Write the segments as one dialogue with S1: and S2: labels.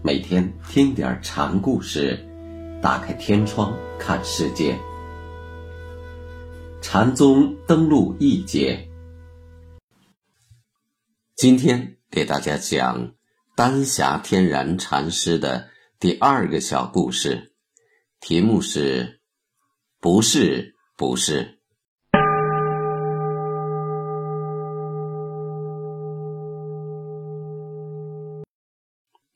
S1: 每天听点禅故事，打开天窗看世界。禅宗登陆一节，今天给大家讲丹霞天然禅师的第二个小故事，题目是“不是不是”。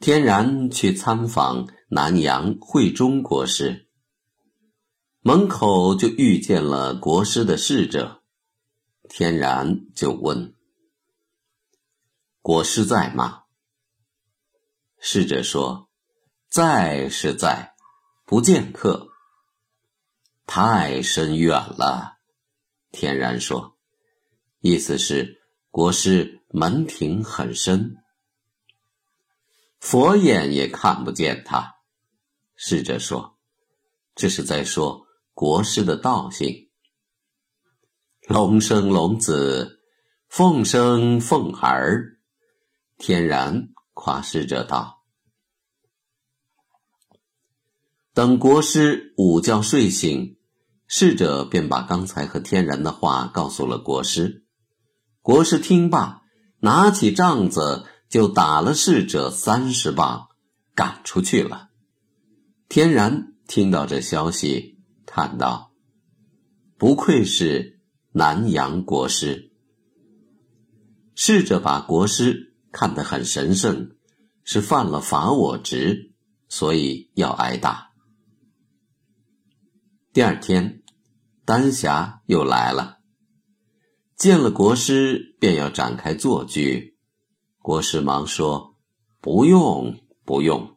S1: 天然去参访南阳慧中国师，门口就遇见了国师的侍者。天然就问：“国师在吗？”侍者说：“在是在，不见客。”太深远了，天然说，意思是国师门庭很深。佛眼也看不见他，侍者说：“这是在说国师的道性。龙生龙子，凤生凤儿。”天然夸侍者道：“等国师午觉睡醒，侍者便把刚才和天然的话告诉了国师。国师听罢，拿起杖子。”就打了侍者三十棒，赶出去了。天然听到这消息，叹道：“不愧是南阳国师。”侍者把国师看得很神圣，是犯了法我职，所以要挨打。第二天，丹霞又来了，见了国师，便要展开坐具。国师忙说：“不用，不用。”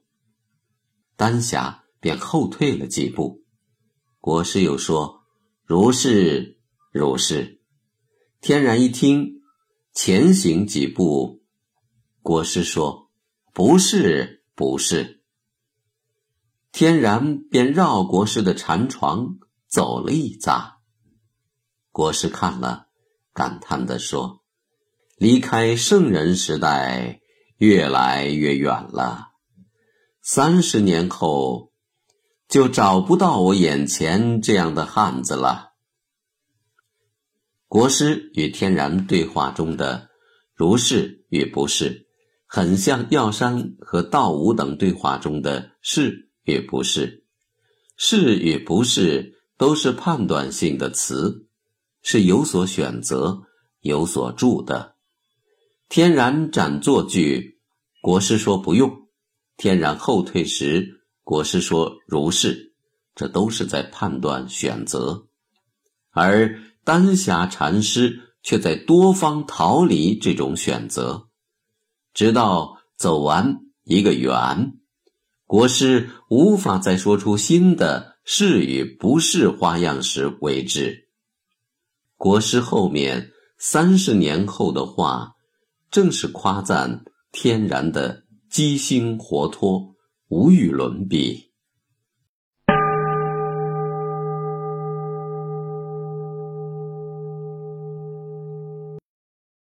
S1: 丹霞便后退了几步。国师又说：“如是，如是。”天然一听，前行几步。国师说：“不是，不是。”天然便绕国师的禅床走了一匝。国师看了，感叹地说。离开圣人时代，越来越远了。三十年后，就找不到我眼前这样的汉子了。国师与天然对话中的“如是”与“不是”，很像药山和道武等对话中的“是”与“不是”。“是”与“不是”都是判断性的词，是有所选择、有所住的。天然展坐句，国师说不用；天然后退时，国师说如是。这都是在判断选择，而丹霞禅师却在多方逃离这种选择，直到走完一个圆，国师无法再说出新的是与不是花样时为止。国师后面三十年后的话。正是夸赞天然的机心活脱，无与伦比。